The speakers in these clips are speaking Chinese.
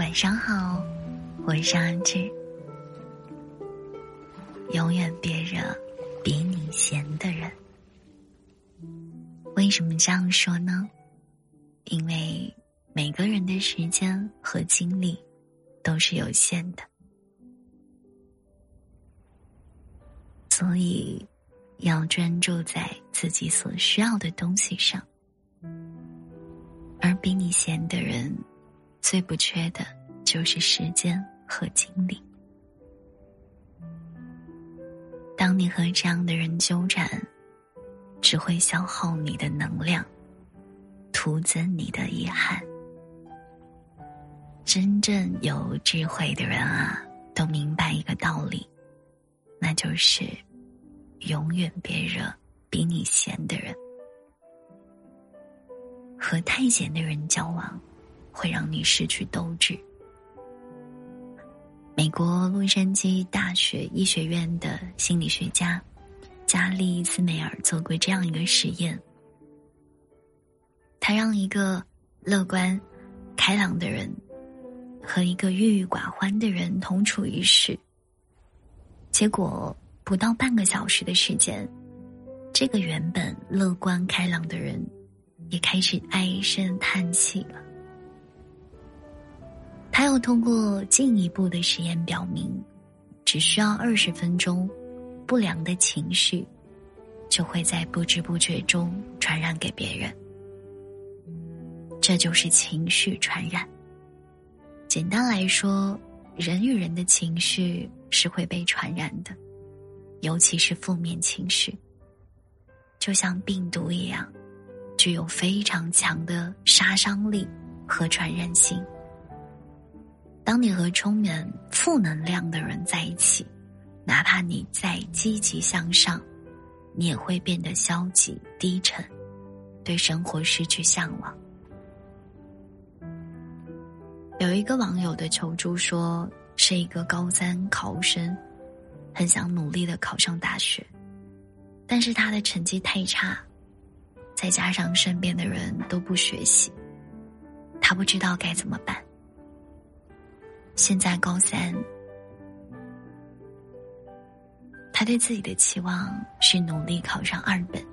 晚上好，我是安志。永远别惹比你闲的人。为什么这样说呢？因为每个人的时间和精力都是有限的，所以要专注在自己所需要的东西上。而比你闲的人，最不缺的就是时间和精力。当你和这样的人纠缠，只会消耗你的能量，徒增你的遗憾。真正有智慧的人啊，都明白一个道理，那就是永远别惹比你闲的人。和太闲的人交往，会让你失去斗志。美国洛杉矶大学医学院的心理学家加利斯梅尔做过这样一个实验，他让一个乐观、开朗的人和一个郁郁寡欢的人同处一室，结果不到半个小时的时间，这个原本乐观开朗的人也开始唉声叹气了。又通过进一步的实验表明，只需要二十分钟，不良的情绪就会在不知不觉中传染给别人。这就是情绪传染。简单来说，人与人的情绪是会被传染的，尤其是负面情绪，就像病毒一样，具有非常强的杀伤力和传染性。当你和充满负能量的人在一起，哪怕你再积极向上，你也会变得消极低沉，对生活失去向往。有一个网友的求助说，是一个高三考生，很想努力的考上大学，但是他的成绩太差，再加上身边的人都不学习，他不知道该怎么办。现在高三，他对自己的期望是努力考上二本。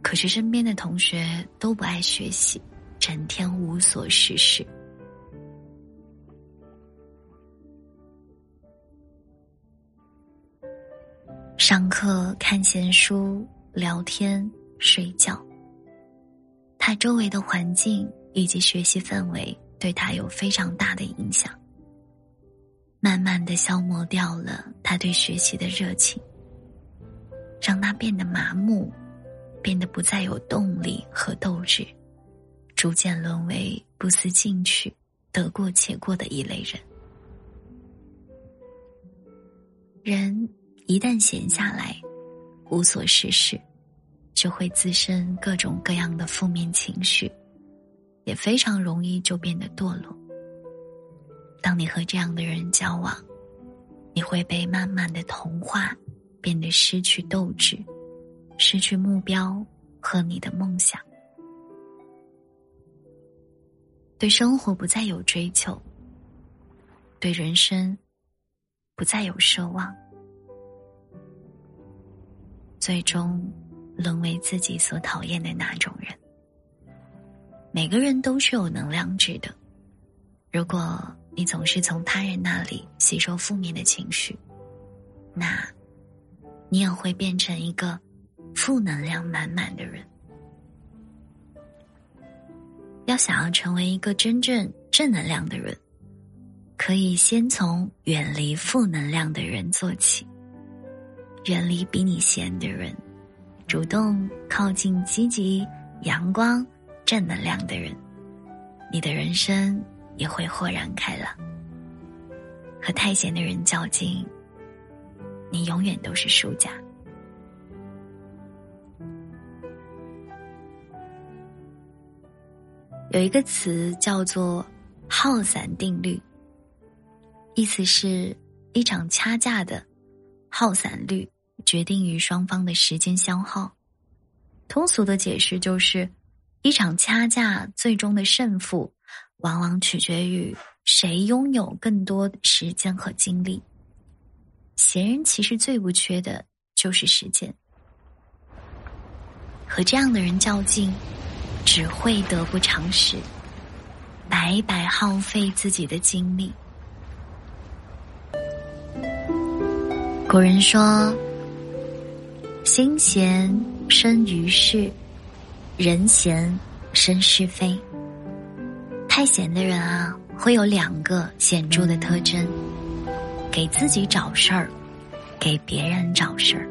可是身边的同学都不爱学习，整天无所事事，上课看闲书、聊天、睡觉。他周围的环境以及学习氛围。对他有非常大的影响，慢慢的消磨掉了他对学习的热情，让他变得麻木，变得不再有动力和斗志，逐渐沦为不思进取、得过且过的一类人。人一旦闲下来，无所事事，就会滋生各种各样的负面情绪。也非常容易就变得堕落。当你和这样的人交往，你会被慢慢的同化，变得失去斗志，失去目标和你的梦想，对生活不再有追求，对人生不再有奢望，最终沦为自己所讨厌的那种人。每个人都是有能量值的，如果你总是从他人那里吸收负面的情绪，那，你也会变成一个负能量满满的人。要想要成为一个真正正能量的人，可以先从远离负能量的人做起，远离比你闲的人，主动靠近积极阳光。正能量的人，你的人生也会豁然开朗。和太闲的人较劲，你永远都是输家。有一个词叫做“耗散定律”，意思是一场掐架的耗散率决定于双方的时间消耗。通俗的解释就是。一场掐架最终的胜负，往往取决于谁拥有更多时间和精力。闲人其实最不缺的就是时间，和这样的人较劲，只会得不偿失，白白耗费自己的精力。古人说：“心闲生于世，人闲生是非。”太闲的人啊，会有两个显著的特征：给自己找事儿，给别人找事儿。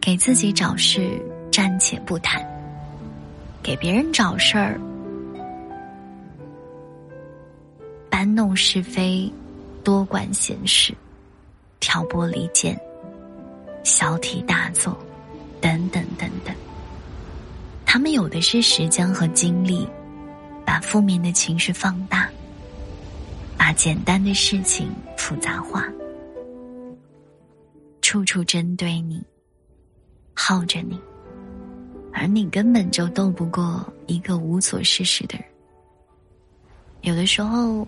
给自己找事，暂且不谈；给别人找事儿，搬弄是非，多管闲事。挑拨离间、小题大做，等等等等。他们有的是时间和精力，把负面的情绪放大，把简单的事情复杂化，处处针对你，耗着你，而你根本就斗不过一个无所事事的人。有的时候，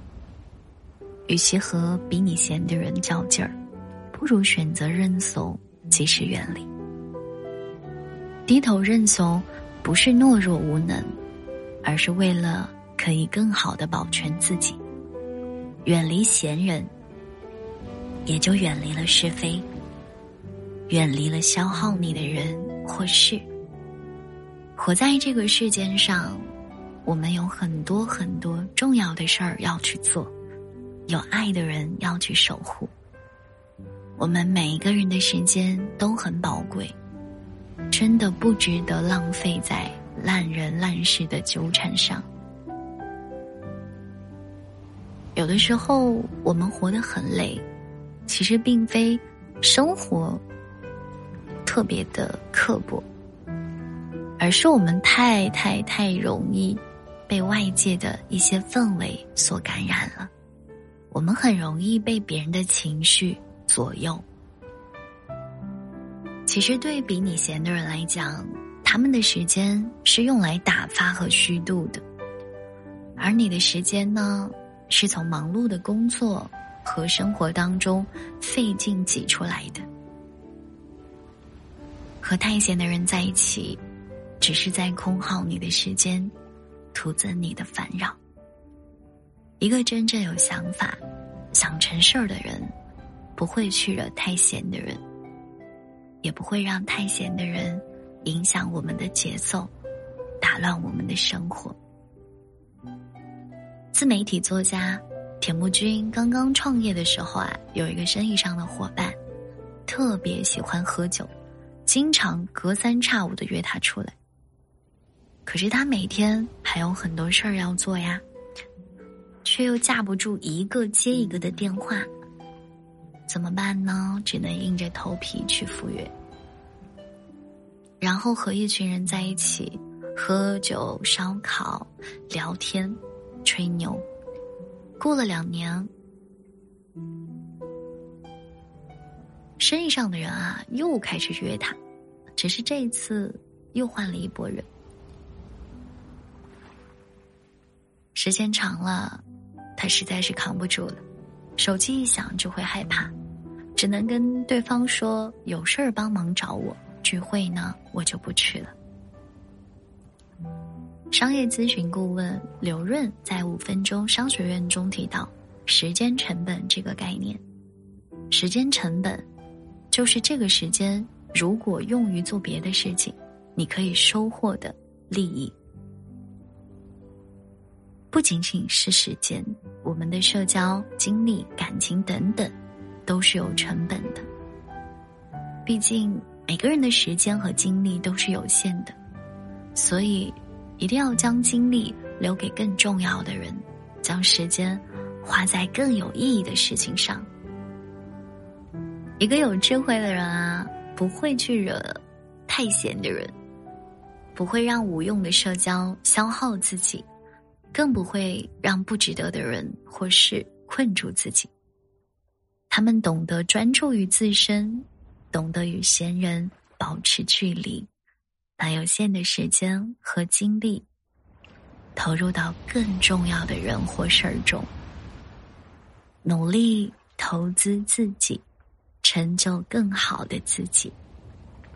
与其和比你闲的人较劲儿。不如选择认怂，及时远离。低头认怂，不是懦弱无能，而是为了可以更好的保全自己。远离闲人，也就远离了是非，远离了消耗你的人或事。活在这个世间上，我们有很多很多重要的事儿要去做，有爱的人要去守护。我们每一个人的时间都很宝贵，真的不值得浪费在烂人烂事的纠缠上。有的时候我们活得很累，其实并非生活特别的刻薄，而是我们太太太容易被外界的一些氛围所感染了，我们很容易被别人的情绪。左右。其实，对比你闲的人来讲，他们的时间是用来打发和虚度的，而你的时间呢，是从忙碌的工作和生活当中费劲挤出来的。和太闲的人在一起，只是在空耗你的时间，徒增你的烦扰。一个真正有想法、想成事儿的人。不会去惹太闲的人，也不会让太闲的人影响我们的节奏，打乱我们的生活。自媒体作家田木君刚刚创业的时候啊，有一个生意上的伙伴，特别喜欢喝酒，经常隔三差五的约他出来。可是他每天还有很多事儿要做呀，却又架不住一个接一个的电话。怎么办呢？只能硬着头皮去赴约，然后和一群人在一起喝酒、烧烤、聊天、吹牛。过了两年，生意上的人啊又开始约他，只是这一次又换了一拨人。时间长了，他实在是扛不住了，手机一响就会害怕。只能跟对方说有事儿帮忙找我，聚会呢我就不去了。商业咨询顾问刘润在五分钟商学院中提到时间成本这个概念，时间成本就是这个时间如果用于做别的事情，你可以收获的利益，不仅仅是时间，我们的社交、精力、感情等等。都是有成本的，毕竟每个人的时间和精力都是有限的，所以一定要将精力留给更重要的人，将时间花在更有意义的事情上。一个有智慧的人啊，不会去惹太闲的人，不会让无用的社交消耗自己，更不会让不值得的人或事困住自己。他们懂得专注于自身，懂得与闲人保持距离，把有限的时间和精力投入到更重要的人或事儿中，努力投资自己，成就更好的自己，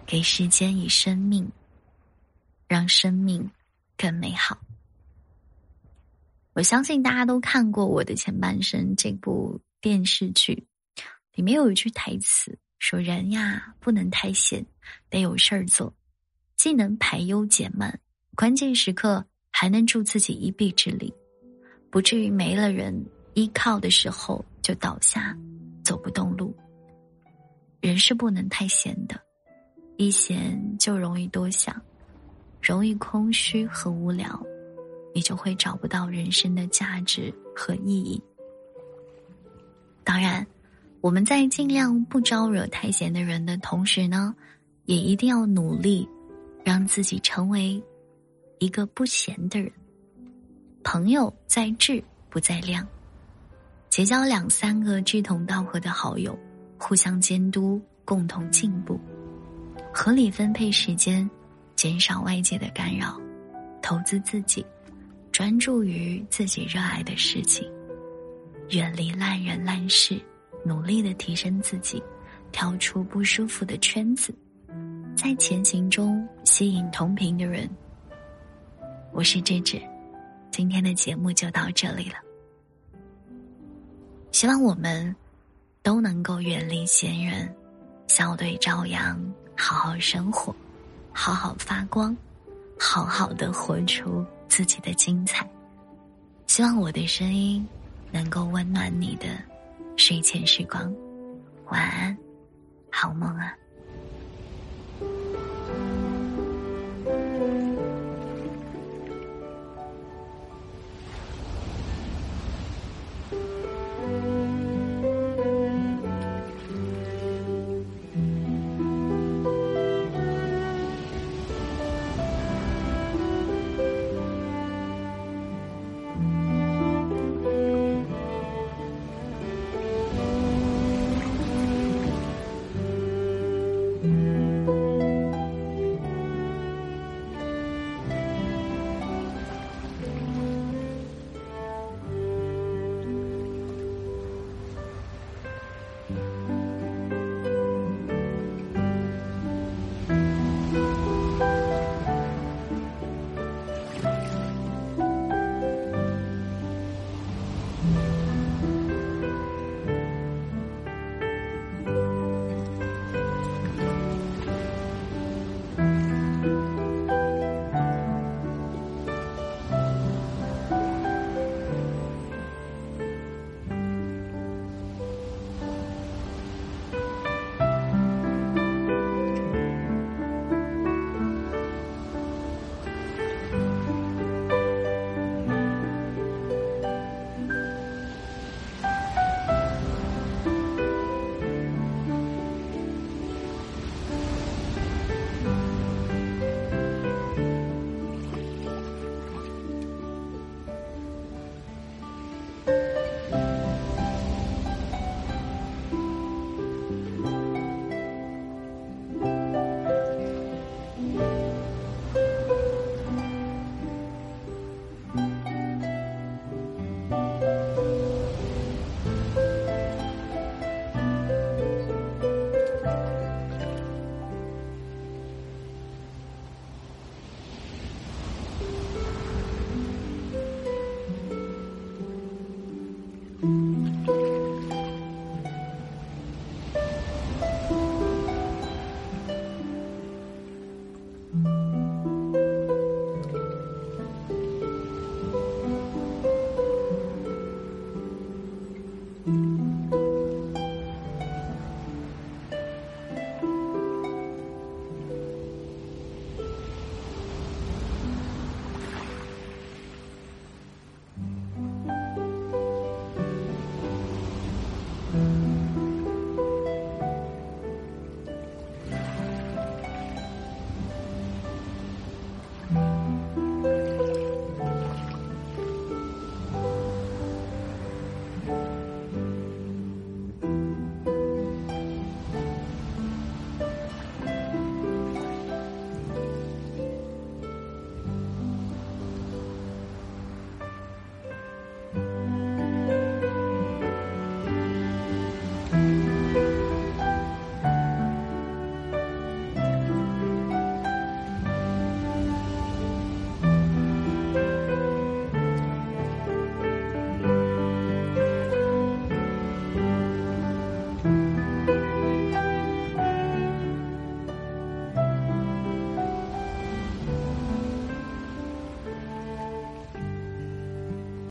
给时间以生命，让生命更美好。我相信大家都看过《我的前半生》这部电视剧，里面有一句台词说：“人呀，不能太闲，得有事儿做，既能排忧解闷，关键时刻还能助自己一臂之力，不至于没了人依靠的时候就倒下，走不动路。人是不能太闲的，一闲就容易多想，容易空虚和无聊。”你就会找不到人生的价值和意义。当然，我们在尽量不招惹太闲的人的同时呢，也一定要努力，让自己成为一个不闲的人。朋友在质不在量，结交两三个志同道合的好友，互相监督，共同进步，合理分配时间，减少外界的干扰，投资自己。专注于自己热爱的事情，远离烂人烂事，努力的提升自己，跳出不舒服的圈子，在前行中吸引同频的人。我是智智，今天的节目就到这里了。希望我们都能够远离闲人，笑对朝阳，好好生活，好好发光，好好的活出。自己的精彩，希望我的声音能够温暖你的睡前时光。晚安，好梦啊。